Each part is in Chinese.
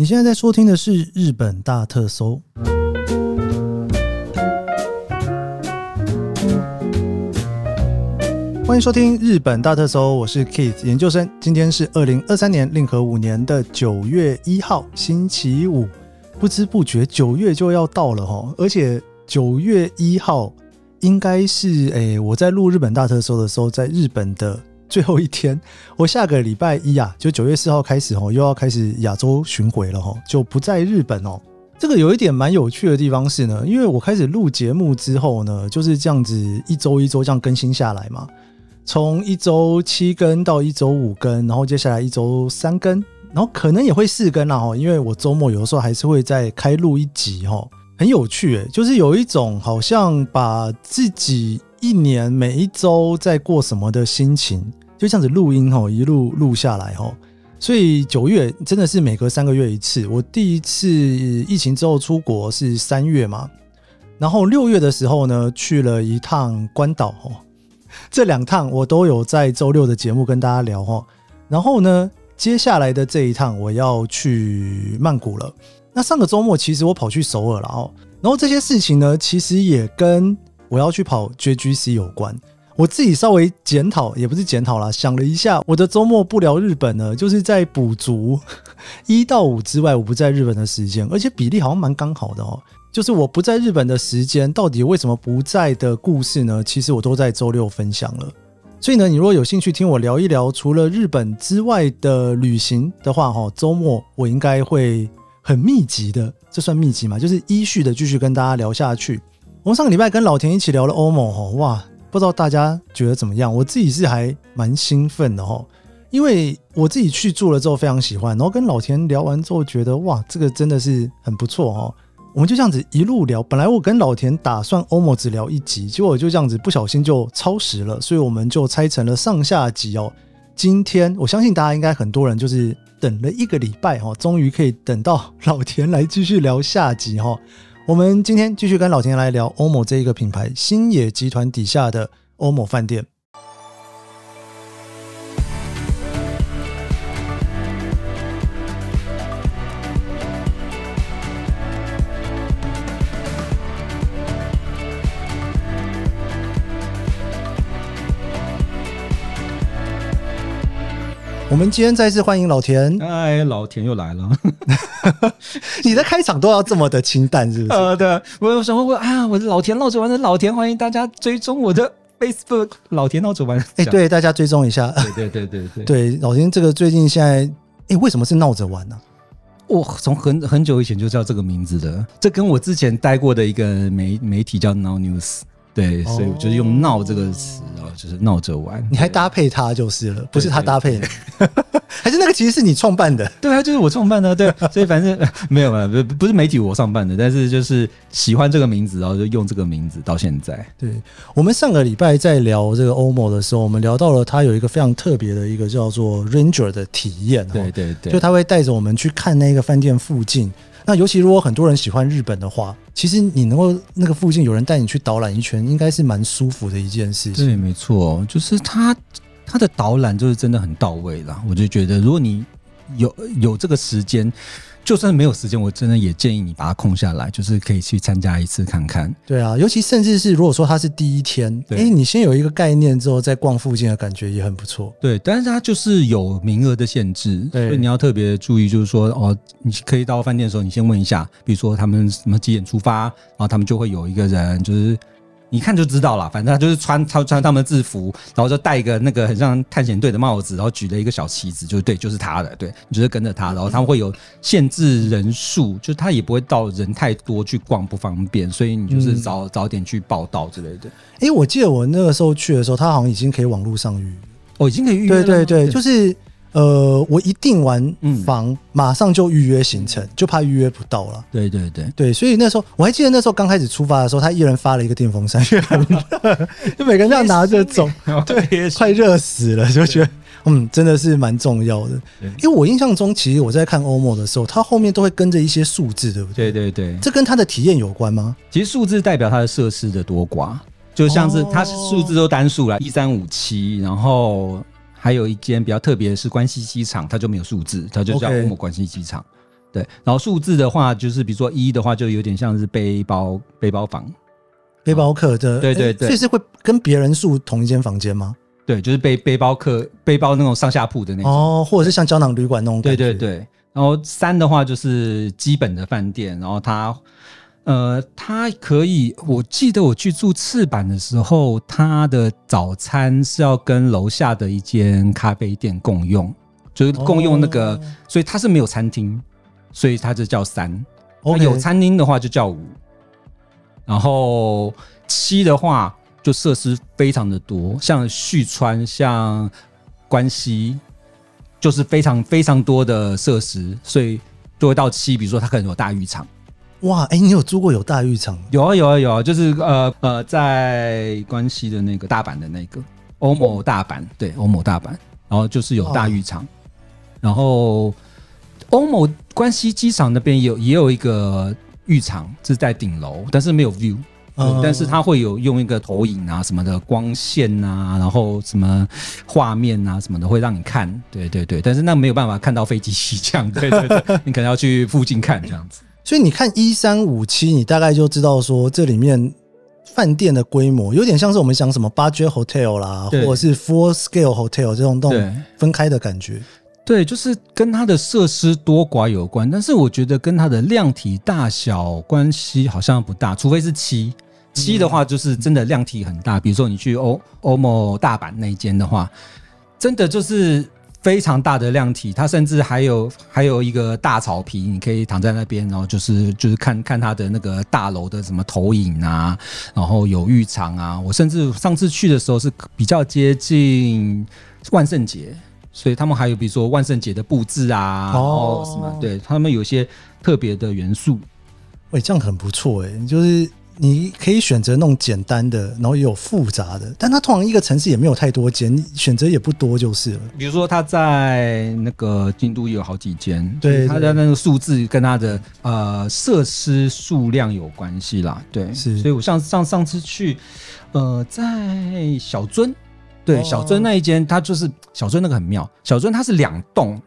你现在在收听的是日本大特搜，欢迎收听日本大特搜，我是 Keith 研究生。今天是二零二三年令和五年的九月一号，星期五。不知不觉九月就要到了哈，而且九月一号应该是诶，我在录日本大特搜的时候，在日本的。最后一天，我下个礼拜一啊，就九月四号开始哦，又要开始亚洲巡回了哈，就不在日本哦。这个有一点蛮有趣的地方是呢，因为我开始录节目之后呢，就是这样子一周一周这样更新下来嘛，从一周七更到一周五更，然后接下来一周三更，然后可能也会四更啦哈，因为我周末有的时候还是会再开录一集哈，很有趣诶，就是有一种好像把自己一年每一周在过什么的心情。就这样子录音吼，一路录下来吼，所以九月真的是每隔三个月一次。我第一次疫情之后出国是三月嘛，然后六月的时候呢，去了一趟关岛吼，这两趟我都有在周六的节目跟大家聊吼。然后呢，接下来的这一趟我要去曼谷了。那上个周末其实我跑去首尔了哦，然后这些事情呢，其实也跟我要去跑 JGC 有关。我自己稍微检讨，也不是检讨啦，想了一下，我的周末不聊日本呢，就是在补足 一到五之外我不在日本的时间，而且比例好像蛮刚好的哦。就是我不在日本的时间，到底为什么不在的故事呢？其实我都在周六分享了。所以呢，你如果有兴趣听我聊一聊除了日本之外的旅行的话，哈，周末我应该会很密集的，这算密集吗？就是依序的继续跟大家聊下去。我们上个礼拜跟老田一起聊了欧盟，哈，哇。不知道大家觉得怎么样？我自己是还蛮兴奋的哈，因为我自己去住了之后非常喜欢，然后跟老田聊完之后觉得哇，这个真的是很不错哈。我们就这样子一路聊，本来我跟老田打算欧盟只聊一集，结果就这样子不小心就超时了，所以我们就拆成了上下集哦。今天我相信大家应该很多人就是等了一个礼拜哈，终于可以等到老田来继续聊下集哈。我们今天继续跟老田来聊欧某这一个品牌，新野集团底下的欧某饭店。我们今天再次欢迎老田。哎，老田又来了。你的开场都要这么的清淡，是不是？呃，对，我有想问问啊，我是老田闹着玩的老田，欢迎大家追踪我的 Facebook，老田闹着玩。哎，对，大家追踪一下。对对对对对，对，老田这个最近现在，哎，为什么是闹着玩呢？我从很很久以前就叫这个名字的，这跟我之前待过的一个媒媒体叫 Now News。对，所以我就是用“闹”这个词，然后就是闹着玩。你还搭配他就是了，不是他搭配的，还是那个其实是你创办的？对啊，就是我创办的。对，所以反正 没有嘛，不不是媒体我创办的，但是就是喜欢这个名字，然后就用这个名字到现在。对，我们上个礼拜在聊这个 OMO 的时候，我们聊到了他有一个非常特别的一个叫做 Ranger 的体验。对对对，就他会带着我们去看那个饭店附近。那尤其如果很多人喜欢日本的话，其实你能够那个附近有人带你去导览一圈，应该是蛮舒服的一件事情。对，没错，就是他他的导览就是真的很到位啦。我就觉得，如果你有有这个时间。就算没有时间，我真的也建议你把它空下来，就是可以去参加一次看看。对啊，尤其甚至是如果说它是第一天，哎，你先有一个概念之后再逛附近的感觉也很不错。对，但是它就是有名额的限制，所以你要特别注意，就是说哦，你可以到饭店的时候，你先问一下，比如说他们什么几点出发，然后他们就会有一个人就是。你看就知道了，反正他就是穿他穿他们的制服，然后就戴一个那个很像探险队的帽子，然后举了一个小旗子，就是对，就是他的，对，你就是跟着他，然后他们会有限制人数，就他也不会到人太多去逛不方便，所以你就是早、嗯、早点去报道之类的。哎、欸，我记得我那个时候去的时候，他好像已经可以网络上预约，哦，已经可以预约，对对对，就是。呃，我一订完房，马上就预约行程，就怕预约不到了。对对对对，所以那时候我还记得那时候刚开始出发的时候，他一人发了一个电风扇，就每个人这样拿着走，对，快热死了，就觉得嗯，真的是蛮重要的。因为我印象中，其实我在看 OMO 的时候，它后面都会跟着一些数字，对不对？对对对，这跟它的体验有关吗？其实数字代表它的设施的多寡，就像是它是数字都单数了，一三五七，然后。还有一间比较特别的是关西机场，它就没有数字，它就叫 OMO 关西机场。对，然后数字的话，就是比如说一的话，就有点像是背包背包房，背包客的，对对对，所以是会跟别人住同一间房间吗？对，就是背背包客背包那种上下铺的那种哦，或者是像胶囊旅馆那种感觉。对对对，然后三的话就是基本的饭店，然后它。呃，它可以，我记得我去住赤坂的时候，它的早餐是要跟楼下的一间咖啡店共用，就是共用那个，哦、所以它是没有餐厅，所以它就叫三。有餐厅的话就叫五，然后七的话就设施非常的多，像旭川、像关西，就是非常非常多的设施，所以就会到七。比如说，它可能有大浴场。哇，哎、欸，你有租过有大浴场？有啊，有啊，有啊，就是呃呃，在关西的那个大阪的那个欧某大阪，对，欧某大阪，然后就是有大浴场，然后欧某关西机场那边有也有一个浴场，是在顶楼，但是没有 view，嗯，但是它会有用一个投影啊什么的光线啊，然后什么画面啊什么的会让你看，对对对，但是那没有办法看到飞机起降，对对对，你可能要去附近看这样子。所以你看一三五七，你大概就知道说这里面饭店的规模有点像是我们讲什么 budget hotel 啦，或者是 full scale hotel 这种这种分开的感觉。对，就是跟它的设施多寡有关，但是我觉得跟它的量体大小关系好像不大，除非是七七的话，就是真的量体很大。比如说你去欧欧某大阪那一间的话，真的就是。非常大的量体，它甚至还有还有一个大草坪，你可以躺在那边，然后就是就是看看它的那个大楼的什么投影啊，然后有浴场啊。我甚至上次去的时候是比较接近万圣节，所以他们还有比如说万圣节的布置啊，然后什么，对他们有些特别的元素。喂，这样很不错哎，就是。你可以选择那种简单的，然后也有复杂的，但它通常一个城市也没有太多间，选择也不多就是了。比如说，它在那个京都也有好几间，对，它的那个数字跟它的呃设施数量有关系啦。对，是，所以我上上上次去，呃，在小樽，对，小樽那一间，它就是小樽那个很妙，小樽它是两栋。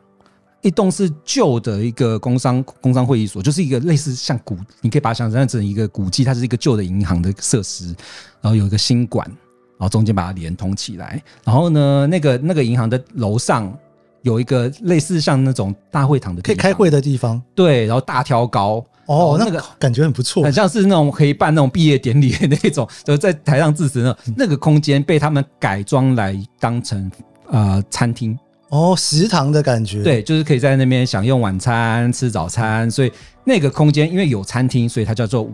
一栋是旧的一个工商工商会议所，就是一个类似像古，你可以把它想象成一个古迹，它是一个旧的银行的设施，然后有一个新馆，然后中间把它连通起来。然后呢，那个那个银行的楼上有一个类似像那种大会堂的地方，可以开会的地方。对，然后大挑高哦，那个感觉很不错，很像是那种可以办那种毕业典礼的那种，就在台上致辞那种。那个空间被他们改装来当成呃餐厅。哦，食堂的感觉，对，就是可以在那边享用晚餐、吃早餐，所以那个空间因为有餐厅，所以它叫做五。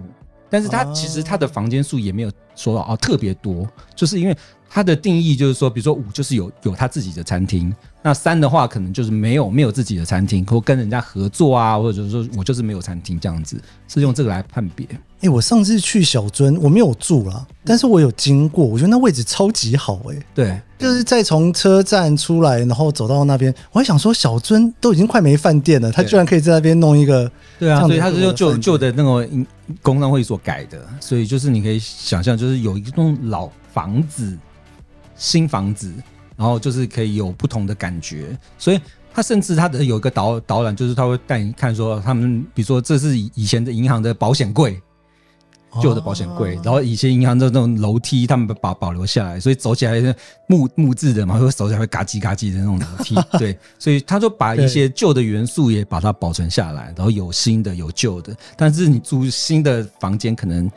但是它其实它的房间数也没有说到哦特别多，就是因为它的定义就是说，比如说五就是有有他自己的餐厅，那三的话可能就是没有没有自己的餐厅，或跟人家合作啊，或者说我就是没有餐厅这样子，是用这个来判别。哎、欸，我上次去小樽，我没有住啦，但是我有经过，我觉得那位置超级好哎、欸。对，就是在从车站出来，然后走到那边，我还想说小樽都已经快没饭店了，他居然可以在那边弄一个。对啊，所以他是用旧旧的那种工商会所改的，所以就是你可以想象，就是有一栋老房子、新房子，然后就是可以有不同的感觉，所以。他甚至他的有一个导导览，就是他会带你看说，他们比如说这是以前的银行的保险柜，旧的保险柜，然后以前银行的那种楼梯，他们把保留下来，所以走起来是木木质的嘛，会走起来会嘎叽嘎叽的那种楼梯，对，所以他就把一些旧的元素也把它保存下来，然后有新的有旧的，但是你住新的房间可能。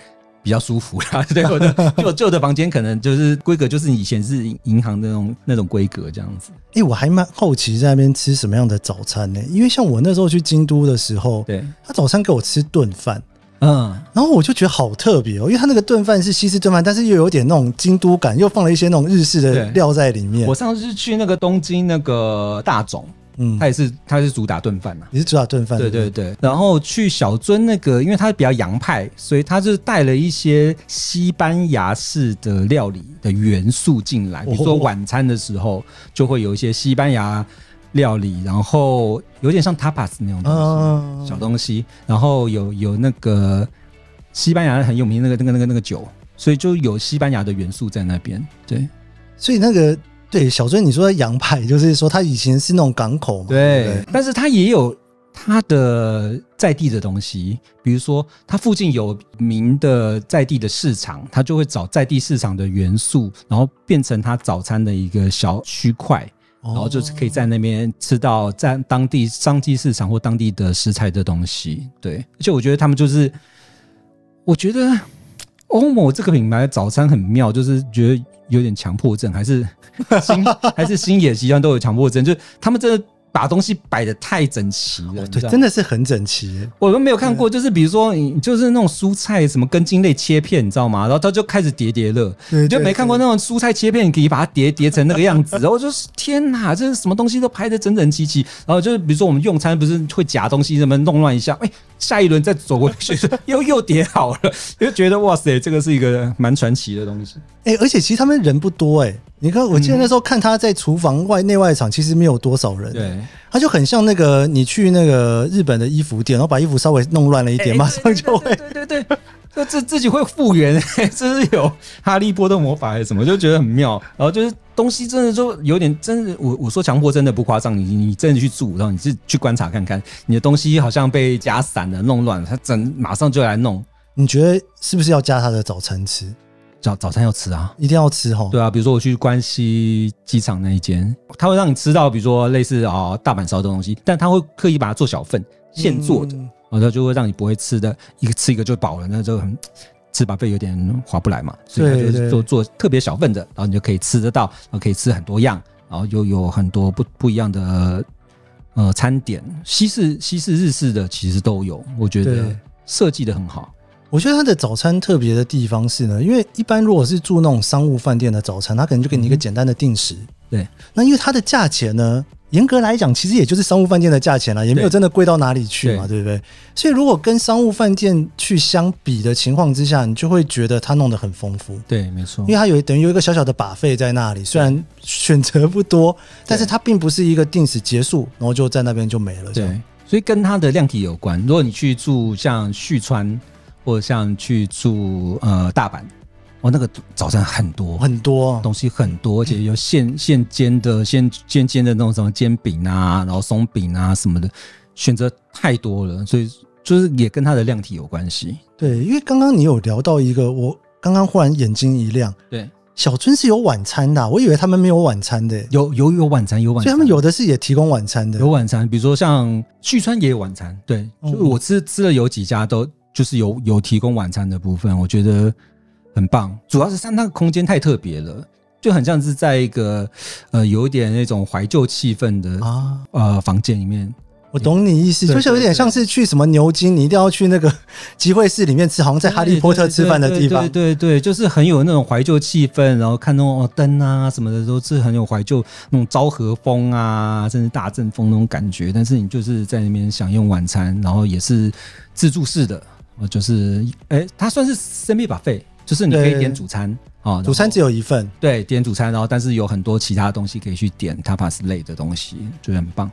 比较舒服啦，对，我的 旧旧的房间可能就是规格，就是以前是银行的那种那种规格这样子。哎、欸，我还蛮好奇在那边吃什么样的早餐呢？因为像我那时候去京都的时候，对，他早餐给我吃炖饭，嗯，然后我就觉得好特别哦，因为他那个炖饭是西式炖饭，但是又有点那种京都感，又放了一些那种日式的料在里面。我上次去那个东京那个大总。嗯，他也是，他是主打炖饭嘛，你是主打炖饭，对对对。然后去小樽那个，因为他比较洋派，所以他就带了一些西班牙式的料理的元素进来。比如说晚餐的时候，就会有一些西班牙料理，然后有点像 tapas 那种东西，小东西。然后有有那个西班牙很有名那个那个那个那个酒，所以就有西班牙的元素在那边。对，所以那个。对，小尊，你说的洋派，就是说他以前是那种港口嘛，对，对对，但是他也有它的在地的东西，比如说它附近有名的在地的市场，它就会找在地市场的元素，然后变成它早餐的一个小区块，然后就是可以在那边吃到在当地商机市场或当地的食材的东西。对，而且我觉得他们就是，我觉得欧某这个品牌早餐很妙，就是觉得有点强迫症，还是心 还是新野习惯都有强迫症，就是他们真的。把东西摆的太整齐了，对，真的是很整齐。我都没有看过，就是比如说，你就是那种蔬菜什么根茎类切片，你知道吗？然后它就开始叠叠乐，你就没看过那种蔬菜切片你可以把它叠叠成那个样子。然后就是天哪，这是什么东西都排的整整齐齐。然后就是比如说我们用餐不是会夹东西，什么弄乱一下，哎，下一轮再走过去 又又叠好了，就觉得哇塞，这个是一个蛮传奇的东西。哎，而且其实他们人不多哎。你看，我记得那时候看他在厨房外内外场，其实没有多少人。对，他就很像那个你去那个日本的衣服店，然后把衣服稍微弄乱了一点，马上就会。对对对，就自自己会复原，这是有哈利波特魔法还是什么？就觉得很妙。然后就是东西真的就有点真的，我我说强迫真的不夸张，你你真的去住，然后你是去观察看看，你的东西好像被夹散了、弄乱了，他整马上就来弄。你觉得是不是要加他的早餐吃？早早餐要吃啊，一定要吃哈。对啊，比如说我去关西机场那一间，他会让你吃到比如说类似啊、哦、大阪烧的东西，但他会刻意把它做小份，现做的，然后就会让你不会吃的一个吃一个就饱了，那就很吃饱费有点划不来嘛。所以他就是做做特别小份的，然后你就可以吃得到，然后可以吃很多样，然后又有很多不不一样的呃餐点，西式、西式、日式的其实都有，我觉得设计的很好。我觉得它的早餐特别的地方是呢，因为一般如果是住那种商务饭店的早餐，它可能就给你一个简单的定时。对，那因为它的价钱呢，严格来讲，其实也就是商务饭店的价钱了，也没有真的贵到哪里去嘛，对不对？所以如果跟商务饭店去相比的情况之下，你就会觉得它弄得很丰富。对，没错，因为它有等于有一个小小的 buffet 在那里，虽然选择不多，但是它并不是一个定时结束，然后就在那边就没了。对，所以跟它的量体有关。如果你去住像旭川。或者像去住呃大阪，哦，那个早餐很多很多。东西很多，而且有现现煎的、现煎煎的那种什么煎饼啊，然后松饼啊什么的，选择太多了，所以就是也跟它的量体有关系。对，因为刚刚你有聊到一个，我刚刚忽然眼睛一亮，对，小春是有晚餐的，我以为他们没有晚餐的，有有有晚餐有晚餐，所以他们有的是也提供晚餐的，有晚餐，比如说像旭川也有晚餐，对，就我吃吃了有几家都。就是有有提供晚餐的部分，我觉得很棒。主要是它那个空间太特别了，就很像是在一个呃有一点那种怀旧气氛的啊呃房间里面。我懂你意思，就是有点像是去什么牛津，你一定要去那个 集会室里面吃，好像在哈利波特吃饭的地方。对对对，就是很有那种怀旧气氛，然后看那种灯啊什么的，都是很有怀旧那种昭和风啊，甚至大正风那种感觉。但是你就是在那边享用晚餐，然后也是自助式的。就是，哎、欸，它算是 semi buffet，就是你可以点主餐啊，主餐只有一份，对，点主餐，然后但是有很多其他东西可以去点，tapas 类的东西，觉得很棒。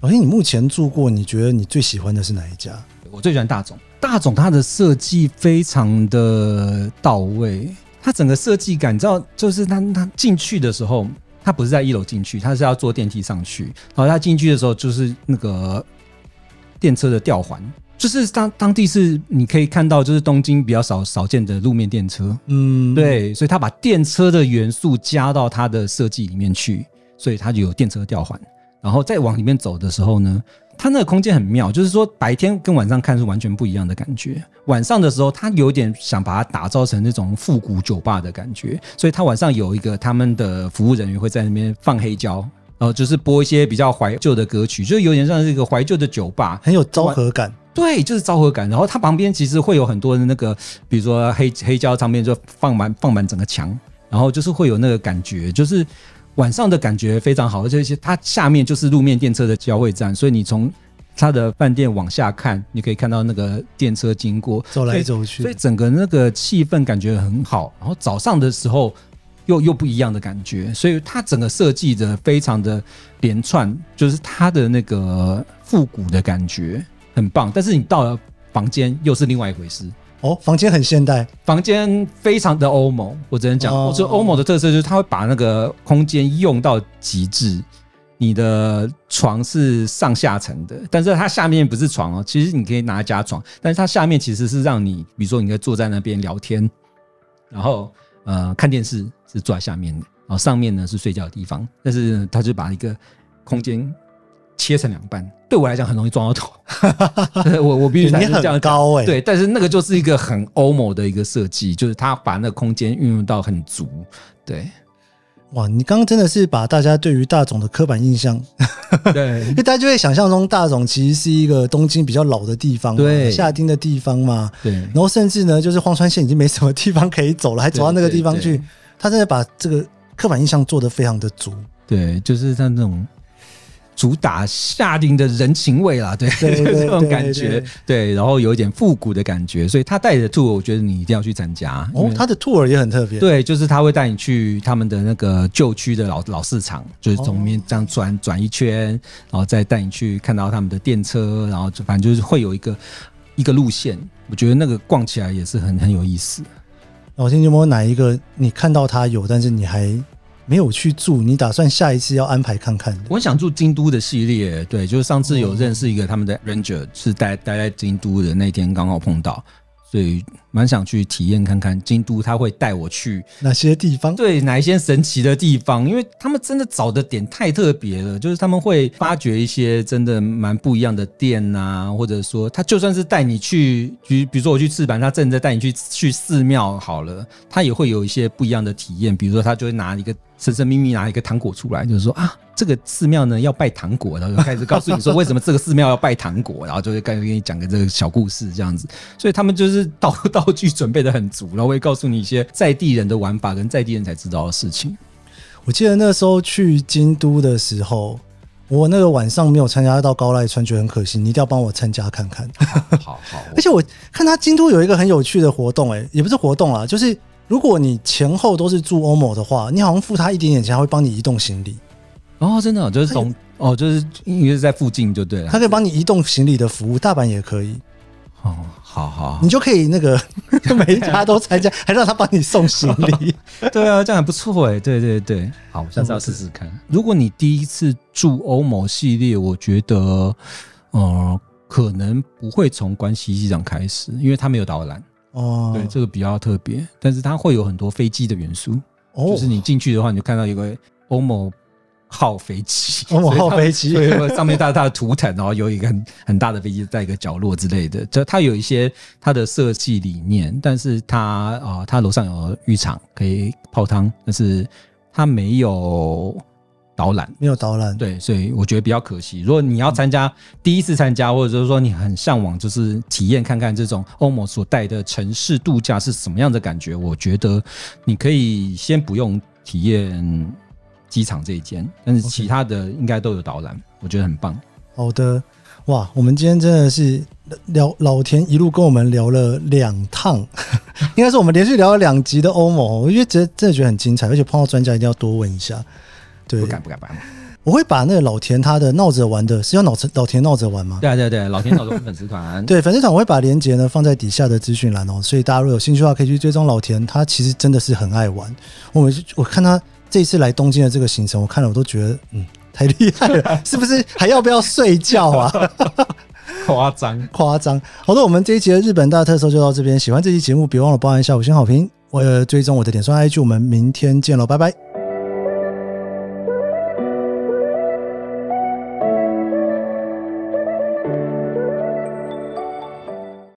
而且你目前住过，你觉得你最喜欢的是哪一家？我最喜欢大总，大总它的设计非常的到位，它整个设计感，你知道，就是它它进去的时候，它不是在一楼进去，它是要坐电梯上去，然后它进去的时候就是那个电车的吊环。就是当当地是你可以看到，就是东京比较少少见的路面电车，嗯，对，所以他把电车的元素加到它的设计里面去，所以它就有电车吊环。然后再往里面走的时候呢，它那个空间很妙，就是说白天跟晚上看是完全不一样的感觉。晚上的时候，他有点想把它打造成那种复古酒吧的感觉，所以他晚上有一个他们的服务人员会在那边放黑胶，然后就是播一些比较怀旧的歌曲，就有点像是一个怀旧的酒吧，很有昭和感。对，就是昭和感。然后它旁边其实会有很多的那个，比如说黑黑胶唱片，就放满放满整个墙，然后就是会有那个感觉，就是晚上的感觉非常好。而且它下面就是路面电车的交汇站，所以你从它的饭店往下看，你可以看到那个电车经过，走来走去，所以整个那个气氛感觉很好。然后早上的时候又又不一样的感觉，所以它整个设计的非常的连串，就是它的那个复古的感觉。很棒，但是你到了房间又是另外一回事哦。房间很现代，房间非常的欧盟。我只能讲，哦、我说欧盟的特色就是它会把那个空间用到极致。你的床是上下层的，但是它下面不是床哦，其实你可以拿来加床，但是它下面其实是让你，比如说你可以坐在那边聊天，然后呃看电视是坐在下面的，然后上面呢是睡觉的地方，但是它就把一个空间切成两半，对我来讲很容易撞到头。我我必须你很高哎、欸，对，但是那个就是一个很欧某的一个设计，就是他把那个空间运用到很足，对。哇，你刚刚真的是把大家对于大总的刻板印象，对，因为大家就会想象中大总其实是一个东京比较老的地方，对，下町的地方嘛，对，然后甚至呢，就是荒川县已经没什么地方可以走了，还走到那个地方去，他真的把这个刻板印象做得非常的足，对，就是像那种。主打夏令的人情味啦，对，对，对，对，这种感觉，对，然后有一点复古的感觉，所以他带着 tour，我觉得你一定要去参加。哦，他的 tour 也很特别，对，就是他会带你去他们的那个旧区的老老市场，就是从里面这样转转一圈，然后再带你去看到他们的电车，然后就反正就是会有一个一个路线，我觉得那个逛起来也是很很有意思。老天，有没有哪一个你看到他有，但是你还？没有去住，你打算下一次要安排看看？我想住京都的系列，对，就是上次有认识一个他们的 Ranger，是待待在京都的那天刚好碰到，所以蛮想去体验看看京都，他会带我去哪些地方？对，哪一些神奇的地方？因为他们真的找的点太特别了，就是他们会发掘一些真的蛮不一样的店啊，或者说他就算是带你去，比比如说我去赤坂，他正在带你去去寺庙好了，他也会有一些不一样的体验，比如说他就会拿一个。神神秘秘拿一个糖果出来，就是说啊，这个寺庙呢要拜糖果，然后就开始告诉你说为什么这个寺庙要拜糖果，然后就会开始给你讲个这个小故事这样子。所以他们就是道 道具准备的很足，然后会告诉你一些在地人的玩法跟在地人才知道的事情。我记得那时候去京都的时候，我那个晚上没有参加到高濑川，觉得很可惜。你一定要帮我参加看看。好好，而且我看他京都有一个很有趣的活动，哎，也不是活动啊，就是。如果你前后都是住欧某的话，你好像付他一点点钱，他会帮你移动行李。哦，真的，就是从哦，就是因为是在附近就对了。他可以帮你移动行李的服务，大阪也可以。哦，好好，你就可以那个 每一家都参加，还让他帮你送行李。对啊，这样很不错哎。对对对，好，下次要试试看。如果你第一次住欧某系列，我觉得，呃，可能不会从关西机场开始，因为它没有导览。哦，对，这个比较特别，但是它会有很多飞机的元素。哦，就是你进去的话，你就看到一个欧某号飞机，欧某号飞机，对，上面大大的图腾，然后有一个很很大的飞机在一个角落之类的。就它有一些它的设计理念，但是它啊，它楼上有浴场可以泡汤，但是它没有。导览没有导览，对，所以我觉得比较可惜。如果你要参加第一次参加，或者是说你很向往，就是体验看看这种欧盟所带的城市度假是什么样的感觉，我觉得你可以先不用体验机场这一间，但是其他的应该都有导览，我觉得很棒。好的，哇，我们今天真的是聊老田一路跟我们聊了两趟，应该是我们连续聊了两集的欧盟，我觉得真真的觉得很精彩，而且碰到专家一定要多问一下。对，不敢不敢不敢，我会把那个老田他的闹着玩的，是要老老田闹着玩吗？对对对，老田闹着玩粉丝团，对粉丝团我会把链接呢放在底下的资讯栏哦，所以大家如果有兴趣的话，可以去追踪老田，他其实真的是很爱玩。我们我看他这一次来东京的这个行程，我看了我都觉得嗯太厉害了，是不是还要不要睡觉啊？夸 张夸张。好的，我们这一集的日本大特搜就到这边，喜欢这期节目别忘了帮一下五星好评，我追踪我的点算 IG，我们明天见喽，拜拜。